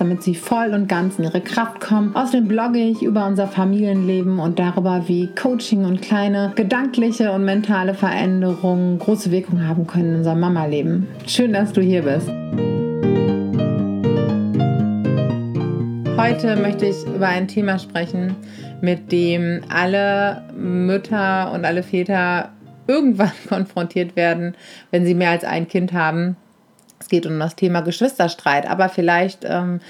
damit sie voll und ganz in ihre Kraft kommen. Außerdem blogge ich über unser Familienleben und darüber, wie Coaching und kleine gedankliche und mentale Veränderungen große Wirkung haben können in unserem Mama-Leben. Schön, dass du hier bist. Heute möchte ich über ein Thema sprechen, mit dem alle Mütter und alle Väter irgendwann konfrontiert werden, wenn sie mehr als ein Kind haben. Es geht um das Thema Geschwisterstreit, aber vielleicht ähm,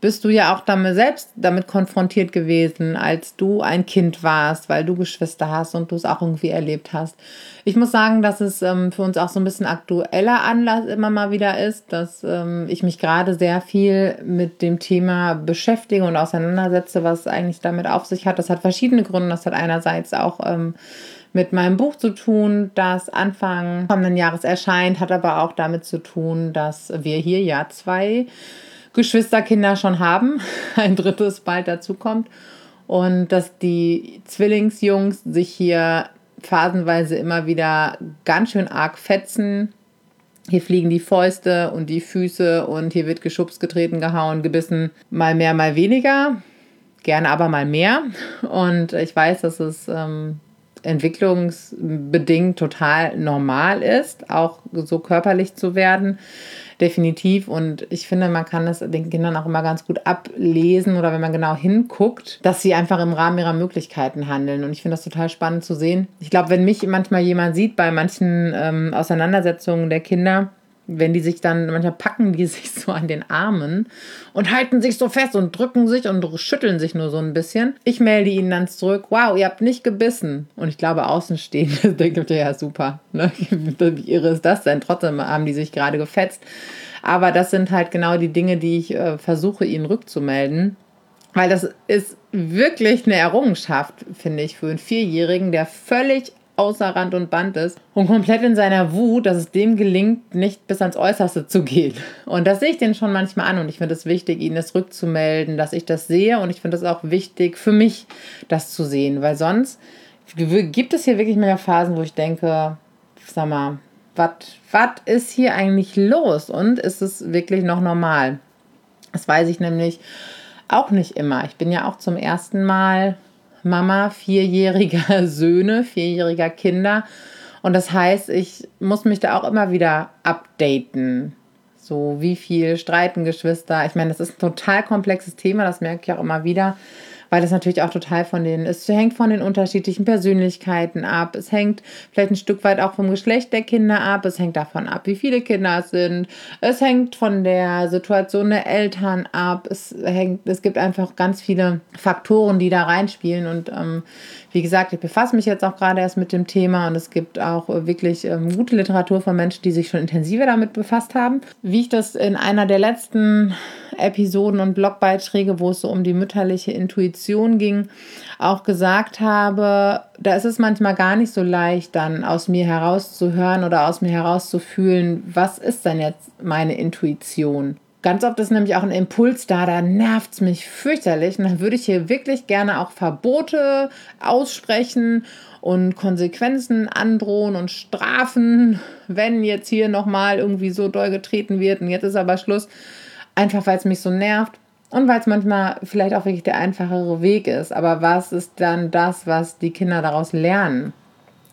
bist du ja auch damit selbst damit konfrontiert gewesen, als du ein Kind warst, weil du Geschwister hast und du es auch irgendwie erlebt hast. Ich muss sagen, dass es ähm, für uns auch so ein bisschen aktueller Anlass immer mal wieder ist, dass ähm, ich mich gerade sehr viel mit dem Thema beschäftige und auseinandersetze, was eigentlich damit auf sich hat. Das hat verschiedene Gründe. Das hat einerseits auch ähm, mit meinem Buch zu tun, das Anfang kommenden Jahres erscheint, hat aber auch damit zu tun, dass wir hier ja zwei Geschwisterkinder schon haben, ein drittes bald dazukommt und dass die Zwillingsjungs sich hier phasenweise immer wieder ganz schön arg fetzen. Hier fliegen die Fäuste und die Füße und hier wird geschubst, getreten, gehauen, gebissen. Mal mehr, mal weniger. Gerne aber mal mehr. Und ich weiß, dass es ähm, entwicklungsbedingt total normal ist, auch so körperlich zu werden. Definitiv. Und ich finde, man kann das den Kindern auch immer ganz gut ablesen oder wenn man genau hinguckt, dass sie einfach im Rahmen ihrer Möglichkeiten handeln. Und ich finde das total spannend zu sehen. Ich glaube, wenn mich manchmal jemand sieht bei manchen ähm, Auseinandersetzungen der Kinder, wenn die sich dann, manchmal packen die sich so an den Armen und halten sich so fest und drücken sich und schütteln sich nur so ein bisschen. Ich melde ihnen dann zurück, wow, ihr habt nicht gebissen. Und ich glaube, Außenstehende denken, ja, super, ne? wie irre ist das denn? Trotzdem haben die sich gerade gefetzt. Aber das sind halt genau die Dinge, die ich äh, versuche, ihnen rückzumelden. Weil das ist wirklich eine Errungenschaft, finde ich, für einen Vierjährigen, der völlig außer Rand und Band ist und komplett in seiner Wut, dass es dem gelingt, nicht bis ans Äußerste zu gehen. Und das sehe ich den schon manchmal an und ich finde es wichtig, ihnen das rückzumelden, dass ich das sehe und ich finde es auch wichtig für mich, das zu sehen, weil sonst gibt es hier wirklich mehr Phasen, wo ich denke, sag mal, was ist hier eigentlich los und ist es wirklich noch normal? Das weiß ich nämlich auch nicht immer. Ich bin ja auch zum ersten Mal Mama vierjähriger Söhne, vierjähriger Kinder. Und das heißt, ich muss mich da auch immer wieder updaten. So, wie viel streiten Geschwister? Ich meine, das ist ein total komplexes Thema, das merke ich auch immer wieder weil das natürlich auch total von den, es hängt von den unterschiedlichen Persönlichkeiten ab. Es hängt vielleicht ein Stück weit auch vom Geschlecht der Kinder ab. Es hängt davon ab, wie viele Kinder es sind. Es hängt von der Situation der Eltern ab. Es hängt, es gibt einfach ganz viele Faktoren, die da reinspielen und ähm, wie gesagt, ich befasse mich jetzt auch gerade erst mit dem Thema und es gibt auch äh, wirklich ähm, gute Literatur von Menschen, die sich schon intensiver damit befasst haben. Wie ich das in einer der letzten Episoden und Blogbeiträge, wo es so um die mütterliche Intuition ging, auch gesagt habe, da ist es manchmal gar nicht so leicht, dann aus mir herauszuhören oder aus mir herauszufühlen, was ist denn jetzt meine Intuition? Ganz oft ist nämlich auch ein Impuls da, da nervt es mich fürchterlich. Und dann würde ich hier wirklich gerne auch Verbote aussprechen und Konsequenzen androhen und strafen, wenn jetzt hier nochmal irgendwie so doll getreten wird und jetzt ist aber Schluss. Einfach weil es mich so nervt und weil es manchmal vielleicht auch wirklich der einfachere Weg ist. Aber was ist dann das, was die Kinder daraus lernen?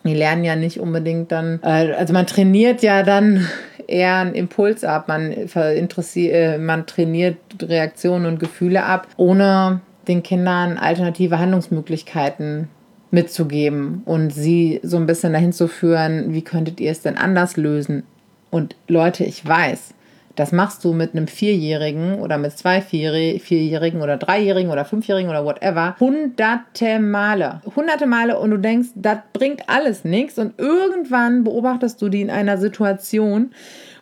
Die lernen ja nicht unbedingt dann, äh, also man trainiert ja dann eher einen Impuls ab, man, äh, man trainiert Reaktionen und Gefühle ab, ohne den Kindern alternative Handlungsmöglichkeiten mitzugeben und sie so ein bisschen dahin zu führen, wie könntet ihr es denn anders lösen? Und Leute, ich weiß, Das machst du mit einem Vierjährigen oder mit zwei Vierjährigen oder Dreijährigen oder Fünfjährigen oder whatever hunderte Male. Hunderte Male und du denkst, das bringt alles nichts und irgendwann beobachtest du die in einer Situation,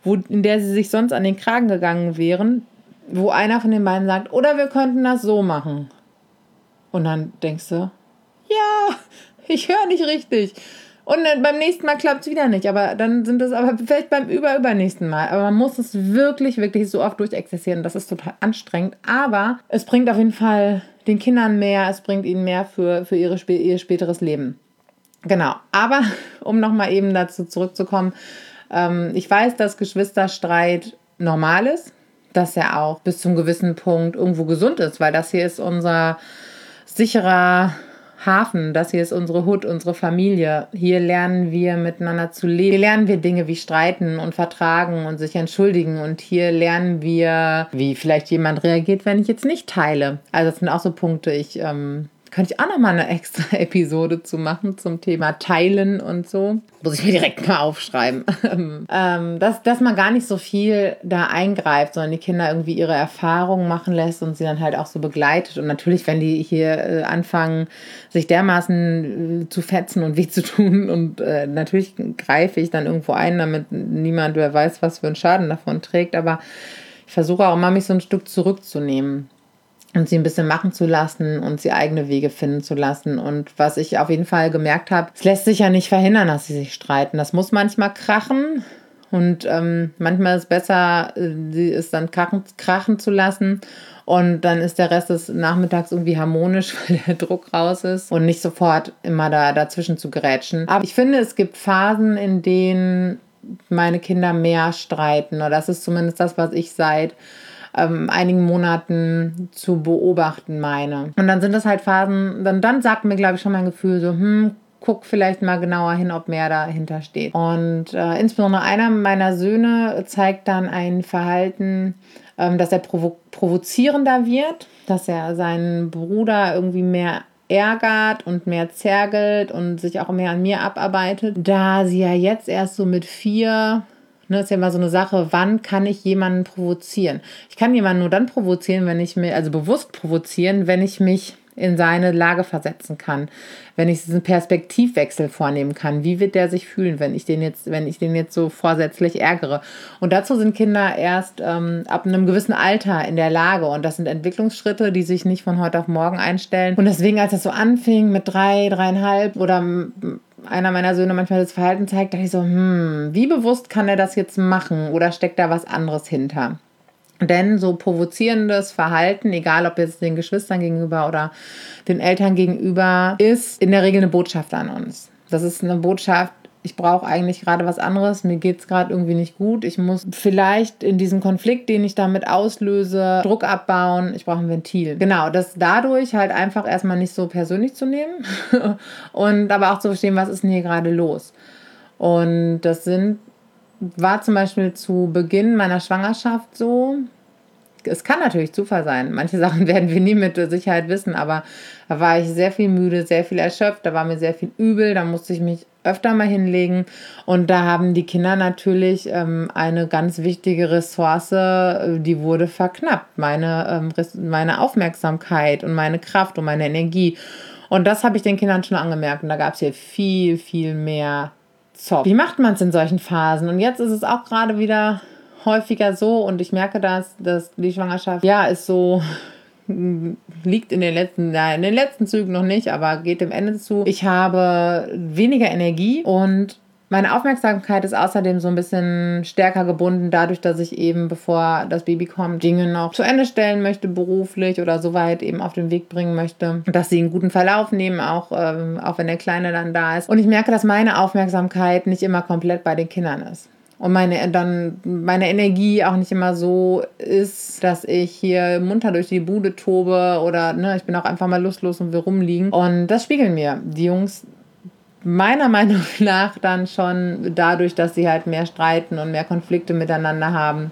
wo, in der sie sich sonst an den Kragen gegangen wären, wo einer von den beiden sagt, oder wir könnten das so machen. Und dann denkst du, ja, ich höre nicht richtig. Und beim nächsten Mal klappt es wieder nicht. Aber dann sind es aber vielleicht beim über übernächsten Mal. Aber man muss es wirklich, wirklich so oft durchexerzieren. Das ist total anstrengend. Aber es bringt auf jeden Fall den Kindern mehr. Es bringt ihnen mehr für, für ihre, ihr späteres Leben. Genau. Aber um nochmal eben dazu zurückzukommen. Ähm, ich weiß, dass Geschwisterstreit normal ist. Dass er auch bis zum gewissen Punkt irgendwo gesund ist. Weil das hier ist unser sicherer Hafen. Das hier ist unsere Hut, unsere Familie. Hier lernen wir miteinander zu leben. Hier lernen wir Dinge wie streiten und vertragen und sich entschuldigen. Und hier lernen wir, wie vielleicht jemand reagiert, wenn ich jetzt nicht teile. Also das sind auch so Punkte. Ich ähm, könnte ich auch noch mal eine extra Episode zu machen zum Thema Teilen und so. Muss ich mir direkt mal aufschreiben. ähm, dass, dass man gar nicht so viel da eingreift, sondern die Kinder irgendwie ihre Erfahrungen machen lässt und sie dann halt auch so begleitet. Und natürlich, wenn die hier äh, anfangen, sich dermaßen äh, zu fetzen und weh zu tun und äh, natürlich greife ich dann irgendwo ein, damit niemand, wer weiß, was für einen Schaden davon trägt. Aber ich versuche auch immer, mich so ein Stück zurückzunehmen und sie ein bisschen machen zu lassen und sie eigene Wege finden zu lassen. Und was ich auf jeden Fall gemerkt habe, es lässt sich ja nicht verhindern, dass sie sich streiten. Das muss manchmal krachen. Und ähm, manchmal ist es besser, äh, sie es dann krachen, krachen zu lassen. Und dann ist der Rest des Nachmittags irgendwie harmonisch, weil der Druck raus ist und nicht sofort immer da dazwischen zu gerätschen. Aber ich finde, es gibt Phasen, in denen meine Kinder mehr streiten. Oder das ist zumindest das, was ich seit ähm, einigen Monaten zu beobachten meine. Und dann sind das halt Phasen, dann, dann sagt mir, glaube ich, schon mein Gefühl so, hm, guck vielleicht mal genauer hin, ob mehr dahinter steht. Und äh, insbesondere einer meiner Söhne zeigt dann ein Verhalten, ähm, dass er provo provozierender wird, dass er seinen Bruder irgendwie mehr ärgert und mehr zergelt und sich auch mehr an mir abarbeitet. Da sie ja jetzt erst so mit vier Ne, ist ja immer so eine Sache, wann kann ich jemanden provozieren? Ich kann jemanden nur dann provozieren, wenn ich mir, also bewusst provozieren, wenn ich mich in seine Lage versetzen kann, wenn ich diesen Perspektivwechsel vornehmen kann. Wie wird der sich fühlen, wenn ich den jetzt, wenn ich den jetzt so vorsätzlich ärgere? Und dazu sind Kinder erst ähm, ab einem gewissen Alter in der Lage. Und das sind Entwicklungsschritte, die sich nicht von heute auf morgen einstellen. Und deswegen, als das so anfing mit drei, dreieinhalb oder einer meiner Söhne manchmal das Verhalten zeigt, dachte ich so, hm, wie bewusst kann er das jetzt machen oder steckt da was anderes hinter? Denn so provozierendes Verhalten, egal ob jetzt den Geschwistern gegenüber oder den Eltern gegenüber, ist in der Regel eine Botschaft an uns. Das ist eine Botschaft, ich brauche eigentlich gerade was anderes, mir geht es gerade irgendwie nicht gut. Ich muss vielleicht in diesem Konflikt, den ich damit auslöse, Druck abbauen. Ich brauche ein Ventil. Genau, das dadurch halt einfach erstmal nicht so persönlich zu nehmen und aber auch zu verstehen, was ist denn hier gerade los. Und das sind, war zum Beispiel zu Beginn meiner Schwangerschaft so, es kann natürlich Zufall sein. Manche Sachen werden wir nie mit Sicherheit wissen, aber da war ich sehr viel müde, sehr viel erschöpft, da war mir sehr viel übel, da musste ich mich öfter mal hinlegen. Und da haben die Kinder natürlich ähm, eine ganz wichtige Ressource, äh, die wurde verknappt. Meine, ähm, meine Aufmerksamkeit und meine Kraft und meine Energie. Und das habe ich den Kindern schon angemerkt. Und da gab es hier viel, viel mehr Zoff. Wie macht man es in solchen Phasen? Und jetzt ist es auch gerade wieder häufiger so und ich merke das, dass die Schwangerschaft, ja, ist so liegt in den letzten, ja, in den letzten Zügen noch nicht, aber geht dem Ende zu. Ich habe weniger Energie und meine Aufmerksamkeit ist außerdem so ein bisschen stärker gebunden, dadurch, dass ich eben, bevor das Baby kommt, Dinge noch zu Ende stellen möchte, beruflich oder soweit eben auf den Weg bringen möchte, dass sie einen guten Verlauf nehmen, auch, ähm, auch wenn der Kleine dann da ist. Und ich merke, dass meine Aufmerksamkeit nicht immer komplett bei den Kindern ist und meine, dann meine Energie auch nicht immer so ist, dass ich hier munter durch die Bude tobe oder ne, ich bin auch einfach mal lustlos und will rumliegen. Und das spiegeln mir die Jungs meiner Meinung nach dann schon dadurch, dass sie halt mehr streiten und mehr Konflikte miteinander haben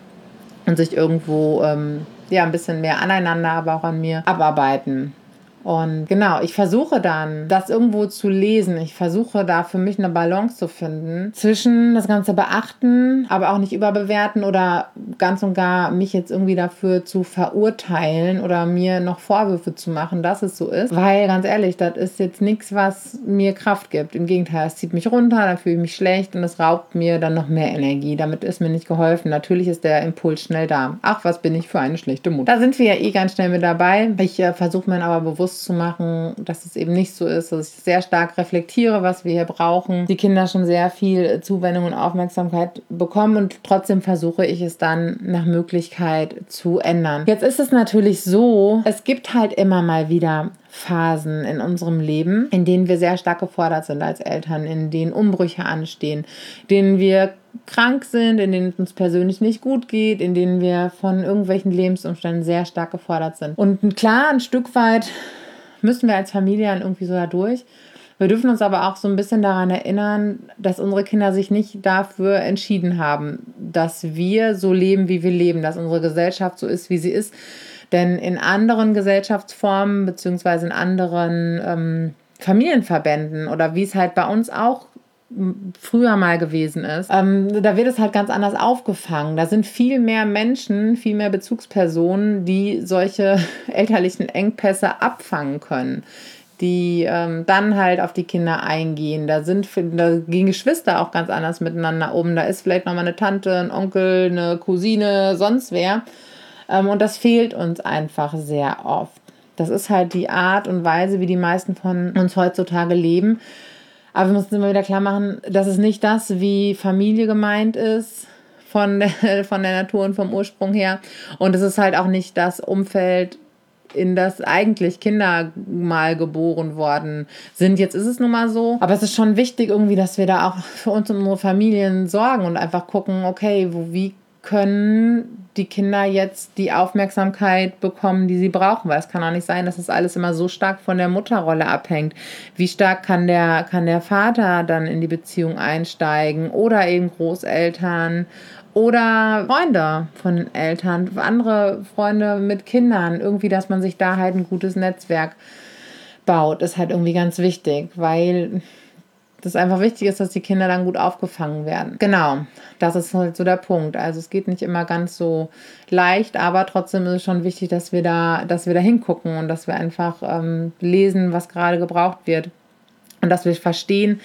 und sich irgendwo ähm, ja ein bisschen mehr aneinander, aber auch an mir abarbeiten. Und genau, ich versuche dann, das irgendwo zu lesen. Ich versuche da für mich eine Balance zu finden zwischen das Ganze beachten, aber auch nicht überbewerten oder ganz und gar mich jetzt irgendwie dafür zu verurteilen oder mir noch Vorwürfe zu machen, dass es so ist. Weil ganz ehrlich, das ist jetzt nichts, was mir Kraft gibt. Im Gegenteil, es zieht mich runter, dann fühle ich mich schlecht und es raubt mir dann noch mehr Energie. Damit ist mir nicht geholfen. Natürlich ist der Impuls schnell da. Ach, was bin ich für eine schlechte Mutter. Da sind wir ja eh ganz schnell mit dabei. Ich äh, versuche mir aber bewusst bewusst zu machen, dass es eben nicht so ist, dass ich sehr stark reflektiere, was wir hier brauchen. Die Kinder schon sehr viel Zuwendung und Aufmerksamkeit bekommen und trotzdem versuche ich es dann nach Möglichkeit zu ändern. Jetzt ist es natürlich so, es gibt halt immer mal wieder Phasen in unserem Leben, in denen wir sehr stark gefordert sind als Eltern, in denen Umbrüche anstehen, denen wir krank sind, in denen es uns persönlich nicht gut geht, in denen wir von irgendwelchen Lebensumständen sehr stark gefordert sind. Und klar, ein Stück weit müssen wir als Familie irgendwie so da durch. Wir dürfen uns aber auch so ein bisschen daran erinnern, dass unsere Kinder sich nicht dafür entschieden haben, dass wir so leben, wie wir leben, dass unsere Gesellschaft so ist, wie sie ist. Denn in anderen Gesellschaftsformen beziehungsweise in anderen ähm, Familienverbänden oder wie es halt bei uns auch früher mal gewesen ist, ähm, da wird es halt ganz anders aufgefangen. Da sind viel mehr Menschen, viel mehr Bezugspersonen, die solche elterlichen Engpässe abfangen können die ähm, dann halt auf die Kinder eingehen. Da sind da gehen Geschwister auch ganz anders miteinander um. Da ist vielleicht nochmal eine Tante, ein Onkel, eine Cousine, sonst wer. Ähm, und das fehlt uns einfach sehr oft. Das ist halt die Art und Weise, wie die meisten von uns heutzutage leben. Aber wir müssen immer wieder klar machen, dass es nicht das, wie Familie gemeint ist, von der, von der Natur und vom Ursprung her. Und es ist halt auch nicht das Umfeld, in das eigentlich Kinder mal geboren worden sind. Jetzt ist es nun mal so. Aber es ist schon wichtig irgendwie, dass wir da auch für uns und unsere Familien sorgen und einfach gucken, okay, wo, wie können die Kinder jetzt die Aufmerksamkeit bekommen, die sie brauchen, weil es kann auch nicht sein, dass das alles immer so stark von der Mutterrolle abhängt. Wie stark kann der, kann der Vater dann in die Beziehung einsteigen oder eben Großeltern oder Freunde von Eltern, andere Freunde mit Kindern, irgendwie, dass man sich da halt ein gutes Netzwerk baut, ist halt irgendwie ganz wichtig, weil das einfach wichtig ist, dass die Kinder dann gut aufgefangen werden. Genau, das ist halt so der Punkt. Also es geht nicht immer ganz so leicht, aber trotzdem ist es schon wichtig, dass wir da, dass wir da hingucken und dass wir einfach ähm, lesen, was gerade gebraucht wird. Und dass wir verstehen,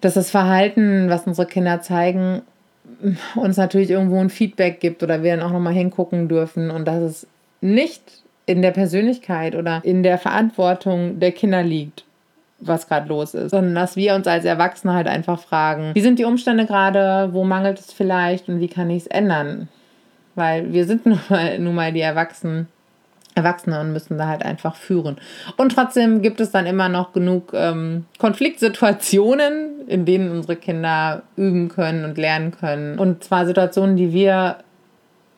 dass das Verhalten, was unsere Kinder zeigen, uns natürlich irgendwo ein Feedback gibt oder wir dann auch nochmal hingucken dürfen und dass es nicht in der Persönlichkeit oder in der Verantwortung der Kinder liegt was gerade los ist, sondern dass wir uns als Erwachsene halt einfach fragen, wie sind die Umstände gerade, wo mangelt es vielleicht und wie kann ich es ändern? Weil wir sind nun mal, nun mal die Erwachsenen, Erwachsene und müssen da halt einfach führen. Und trotzdem gibt es dann immer noch genug ähm, Konfliktsituationen, in denen unsere Kinder üben können und lernen können. Und zwar Situationen, die wir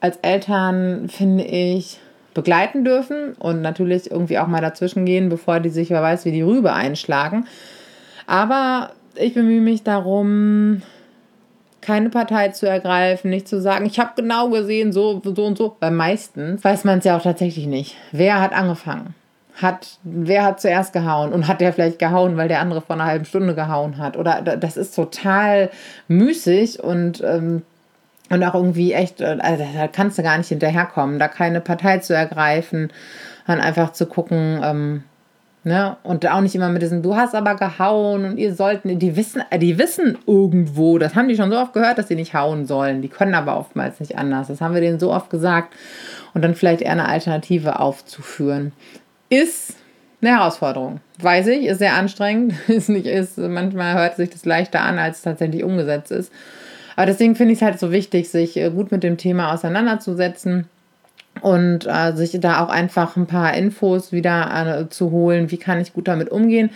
als Eltern, finde ich, begleiten dürfen und natürlich irgendwie auch mal dazwischen gehen, bevor die sich, wer weiß, wie die Rübe einschlagen. Aber ich bemühe mich darum, keine Partei zu ergreifen, nicht zu sagen, ich habe genau gesehen, so, so und so. Weil meistens weiß man es ja auch tatsächlich nicht. Wer hat angefangen? Hat, wer hat zuerst gehauen? Und hat der vielleicht gehauen, weil der andere vor einer halben Stunde gehauen hat? Oder das ist total müßig und ähm, und auch irgendwie echt, äh, also da kannst du gar nicht hinterherkommen, da keine Partei zu ergreifen, dann einfach zu gucken, ähm, ne, und auch nicht immer mit diesem, du hast aber gehauen und ihr sollten, die wissen, äh, die wissen irgendwo, das haben die schon so oft gehört, dass sie nicht hauen sollen, die können aber oftmals nicht anders, das haben wir denen so oft gesagt. Und dann vielleicht eher eine Alternative aufzuführen, ist eine Herausforderung. Weiß ich, ist sehr anstrengend, ist nicht, ist, manchmal hört sich das leichter an, als es tatsächlich umgesetzt ist. Aber deswegen finde ich es halt so wichtig, sich äh, gut mit dem Thema auseinanderzusetzen und äh, sich da auch einfach ein paar Infos wieder äh, zu holen, wie kann ich gut damit umgehen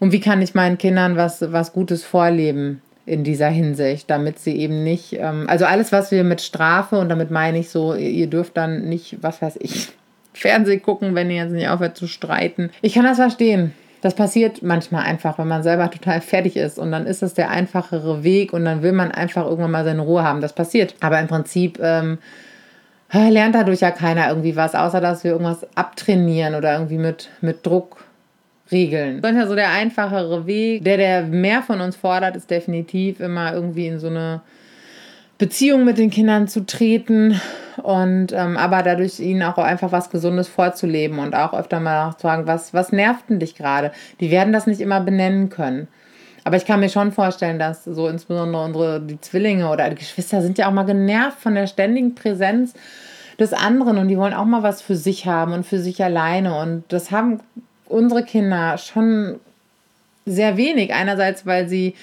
und wie kann ich meinen Kindern was, was Gutes vorleben in dieser Hinsicht, damit sie eben nicht, ähm, also alles, was wir mit Strafe und damit meine ich so, ihr dürft dann nicht, was weiß ich, Fernsehen gucken, wenn ihr jetzt nicht aufhört zu streiten. Ich kann das verstehen. Das passiert manchmal einfach, wenn man selber total fertig ist und dann ist es der einfachere Weg und dann will man einfach irgendwann mal seine Ruhe haben. Das passiert. Aber im Prinzip ähm, lernt dadurch ja keiner irgendwie was, außer dass wir irgendwas abtrainieren oder irgendwie mit, mit Druck regeln. Das ist ja so der einfachere Weg. Der, der mehr von uns fordert, ist definitiv immer irgendwie in so eine Beziehung mit den Kindern zu treten und ähm, aber dadurch ihnen auch einfach was Gesundes vorzuleben und auch öfter mal zu fragen, was, was nervt denn dich gerade? Die werden das nicht immer benennen können. Aber ich kann mir schon vorstellen, dass so insbesondere unsere die Zwillinge oder die Geschwister sind ja auch mal genervt von der ständigen Präsenz des anderen und die wollen auch mal was für sich haben und für sich alleine. Und das haben unsere Kinder schon sehr wenig. Einerseits, weil sie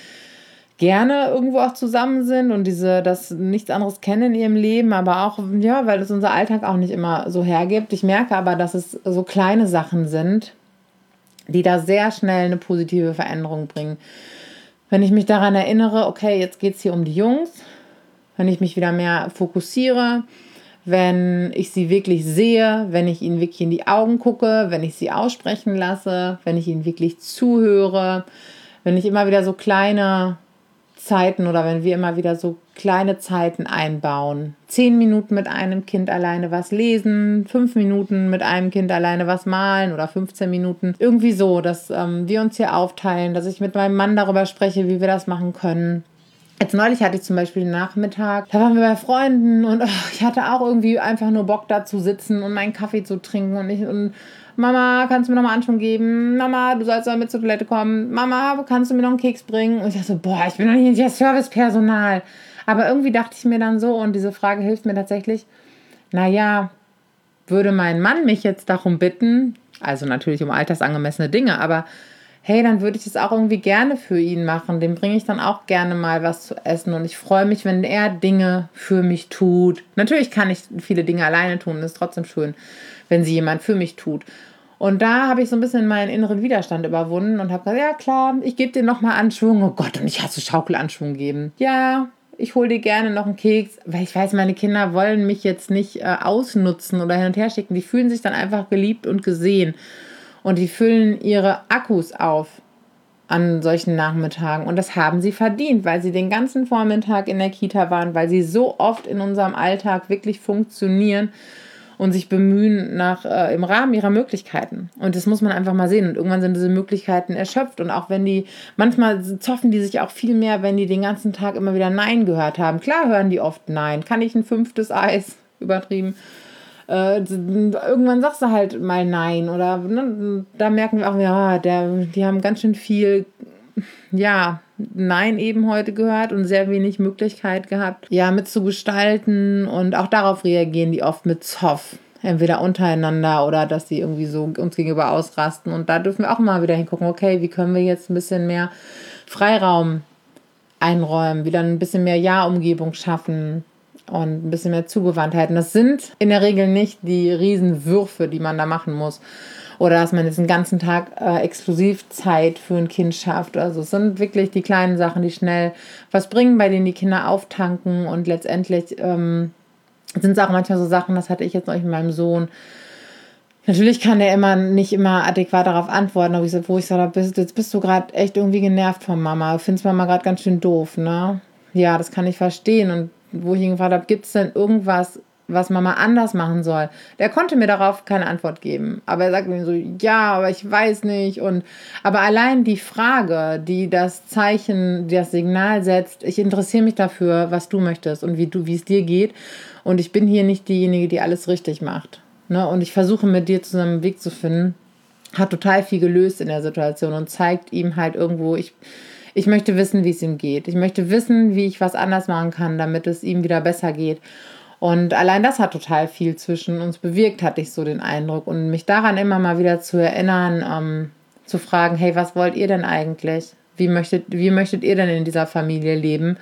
gerne irgendwo auch zusammen sind und diese das nichts anderes kennen in ihrem Leben, aber auch ja, weil es unser Alltag auch nicht immer so hergibt. Ich merke aber, dass es so kleine Sachen sind, die da sehr schnell eine positive Veränderung bringen. Wenn ich mich daran erinnere, okay, jetzt geht es hier um die Jungs, wenn ich mich wieder mehr fokussiere, wenn ich sie wirklich sehe, wenn ich ihnen wirklich in die Augen gucke, wenn ich sie aussprechen lasse, wenn ich ihnen wirklich zuhöre, wenn ich immer wieder so kleine Zeiten oder wenn wir immer wieder so kleine Zeiten einbauen. Zehn Minuten mit einem Kind alleine was lesen, fünf Minuten mit einem Kind alleine was malen oder 15 Minuten. Irgendwie so, dass ähm, wir uns hier aufteilen, dass ich mit meinem Mann darüber spreche, wie wir das machen können. Jetzt neulich hatte ich zum Beispiel den Nachmittag, da waren wir bei Freunden und oh, ich hatte auch irgendwie einfach nur Bock da zu sitzen und meinen Kaffee zu trinken und ich und Mama, kannst du mir noch mal Anschwung geben? Mama, du sollst mal mit zur Toilette kommen. Mama, kannst du mir noch einen Keks bringen? Und ich dachte so, boah, ich bin doch nicht das Servicepersonal. Aber irgendwie dachte ich mir dann so, und diese Frage hilft mir tatsächlich, naja, würde mein Mann mich jetzt darum bitten, also natürlich um altersangemessene Dinge, aber hey, dann würde ich es auch irgendwie gerne für ihn machen. Dem bringe ich dann auch gerne mal was zu essen und ich freue mich, wenn er Dinge für mich tut. Natürlich kann ich viele Dinge alleine tun, das ist trotzdem schön wenn sie jemand für mich tut. Und da habe ich so ein bisschen meinen inneren Widerstand überwunden und habe gesagt, ja klar, ich gebe dir nochmal Anschwung. Oh Gott, und ich hasse Schaukelanschwung geben. Ja, ich hole dir gerne noch einen Keks, weil ich weiß, meine Kinder wollen mich jetzt nicht äh, ausnutzen oder hin und her schicken. Die fühlen sich dann einfach geliebt und gesehen. Und die füllen ihre Akkus auf an solchen Nachmittagen. Und das haben sie verdient, weil sie den ganzen Vormittag in der Kita waren, weil sie so oft in unserem Alltag wirklich funktionieren und sich bemühen nach äh, im Rahmen ihrer Möglichkeiten. Und das muss man einfach mal sehen. Und irgendwann sind diese Möglichkeiten erschöpft. Und auch wenn die, manchmal zoffen die sich auch viel mehr, wenn die den ganzen Tag immer wieder Nein gehört haben. Klar hören die oft Nein. Kann ich ein fünftes Eis? Übertrieben. Äh, irgendwann sagst du halt mal Nein. Oder ne, da merken wir auch, ja, der, die haben ganz schön viel ja, Nein eben heute gehört und sehr wenig Möglichkeit gehabt, ja, mitzugestalten und auch darauf reagieren die oft mit Zoff. Entweder untereinander oder dass sie irgendwie so uns gegenüber ausrasten. Und da dürfen wir auch mal wieder hingucken, okay, wie können wir jetzt ein bisschen mehr Freiraum einräumen, wieder ein bisschen mehr Ja-Umgebung schaffen und ein bisschen mehr Zugewandtheit. Und das sind in der Regel nicht die Riesenwürfe, die man da machen muss oder dass man jetzt einen ganzen Tag äh, Exklusivzeit für ein Kind schafft. Also es sind wirklich die kleinen Sachen, die schnell was bringen, bei denen die Kinder auftanken und letztendlich ähm, sind es auch manchmal so Sachen, das hatte ich jetzt noch mit meinem Sohn. Natürlich kann der immer nicht immer adäquat darauf antworten, wo ich, wo ich sage, bist, jetzt bist du gerade echt irgendwie genervt von Mama, findest Mama gerade ganz schön doof, ne? Ja, das kann ich verstehen. Und wo ich ihn gefragt habe, gibt es denn irgendwas, was Mama anders machen soll. Der konnte mir darauf keine Antwort geben. Aber er sagte mir so, ja, aber ich weiß nicht. Und aber allein die Frage, die das Zeichen, die das Signal setzt, ich interessiere mich dafür, was du möchtest und wie du, wie es dir geht. Und ich bin hier nicht diejenige, die alles richtig macht. Ne? Und ich versuche mit dir zusammen einen Weg zu finden, hat total viel gelöst in der Situation und zeigt ihm halt irgendwo, ich, ich möchte wissen, wie es ihm geht. Ich möchte wissen, wie ich was anders machen kann, damit es ihm wieder besser geht. Und allein das hat total viel zwischen uns bewirkt, hatte ich so den Eindruck. Und mich daran immer mal wieder zu erinnern, ähm, zu fragen, hey, was wollt ihr denn eigentlich? Wie möchtet, wie möchtet ihr denn in dieser Familie leben?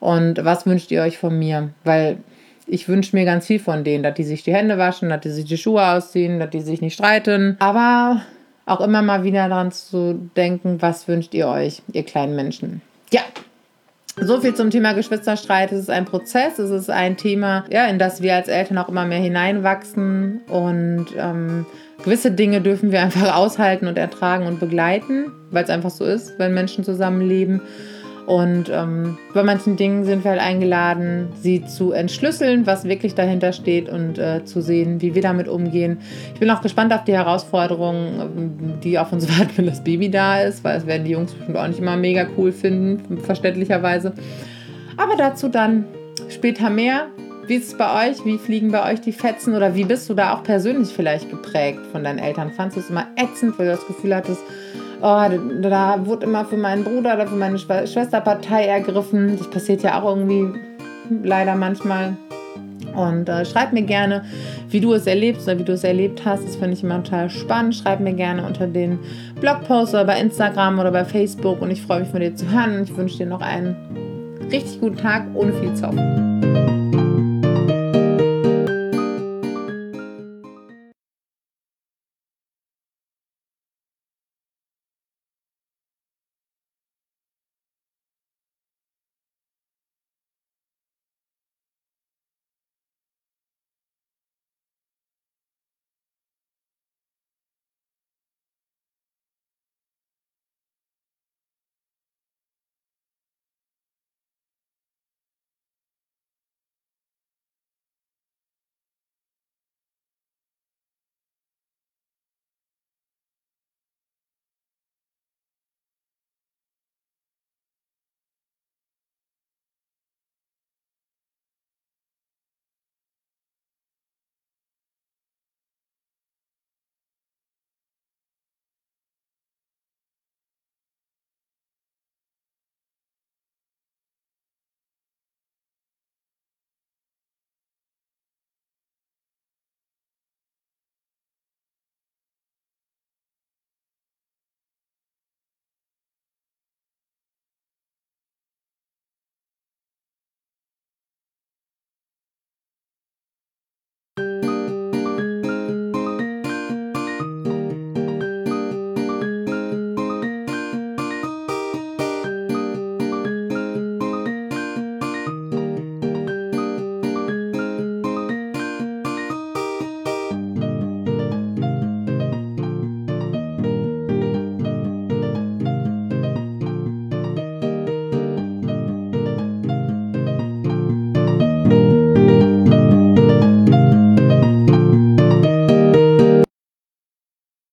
Und was wünscht ihr euch von mir? Weil ich wünsche mir ganz viel von denen, dass die sich die Hände waschen, dass die sich die Schuhe ausziehen, dass die sich nicht streiten. Aber auch immer mal wieder daran zu denken, was wünscht ihr euch, ihr kleinen Menschen? Ja, so viel zum Thema Geschwisterstreit. Es ist ein Prozess, es ist ein Thema, ja, in das wir als Eltern auch immer mehr hineinwachsen und ähm, gewisse Dinge dürfen wir einfach aushalten und ertragen und begleiten, weil es einfach so ist, wenn Menschen zusammenleben. Und ähm, bei manchen Dingen sind wir halt eingeladen, sie zu entschlüsseln, was wirklich dahinter steht und äh, zu sehen, wie wir damit umgehen. Ich bin auch gespannt auf die Herausforderungen, die auf uns warten, wenn das Baby da ist, weil das werden die Jungs bestimmt auch nicht immer mega cool finden, verständlicherweise. Aber dazu dann später mehr. Wie ist es bei euch? Wie fliegen bei euch die Fetzen? Oder wie bist du da auch persönlich vielleicht geprägt von deinen Eltern? Fandest du es immer ätzend, weil du das Gefühl hattest, oh, da wurde immer für meinen Bruder oder für meine Schwester Partei ergriffen. Das passiert ja auch irgendwie leider manchmal. Und äh, schreib mir gerne, wie du es erlebst oder wie du es erlebt hast. Das finde ich immer total spannend. Schreib mir gerne unter den Blogpost oder bei Instagram oder bei Facebook. Und ich freue mich von dir zu hören. Ich wünsche dir noch einen richtig guten Tag ohne viel Zoff.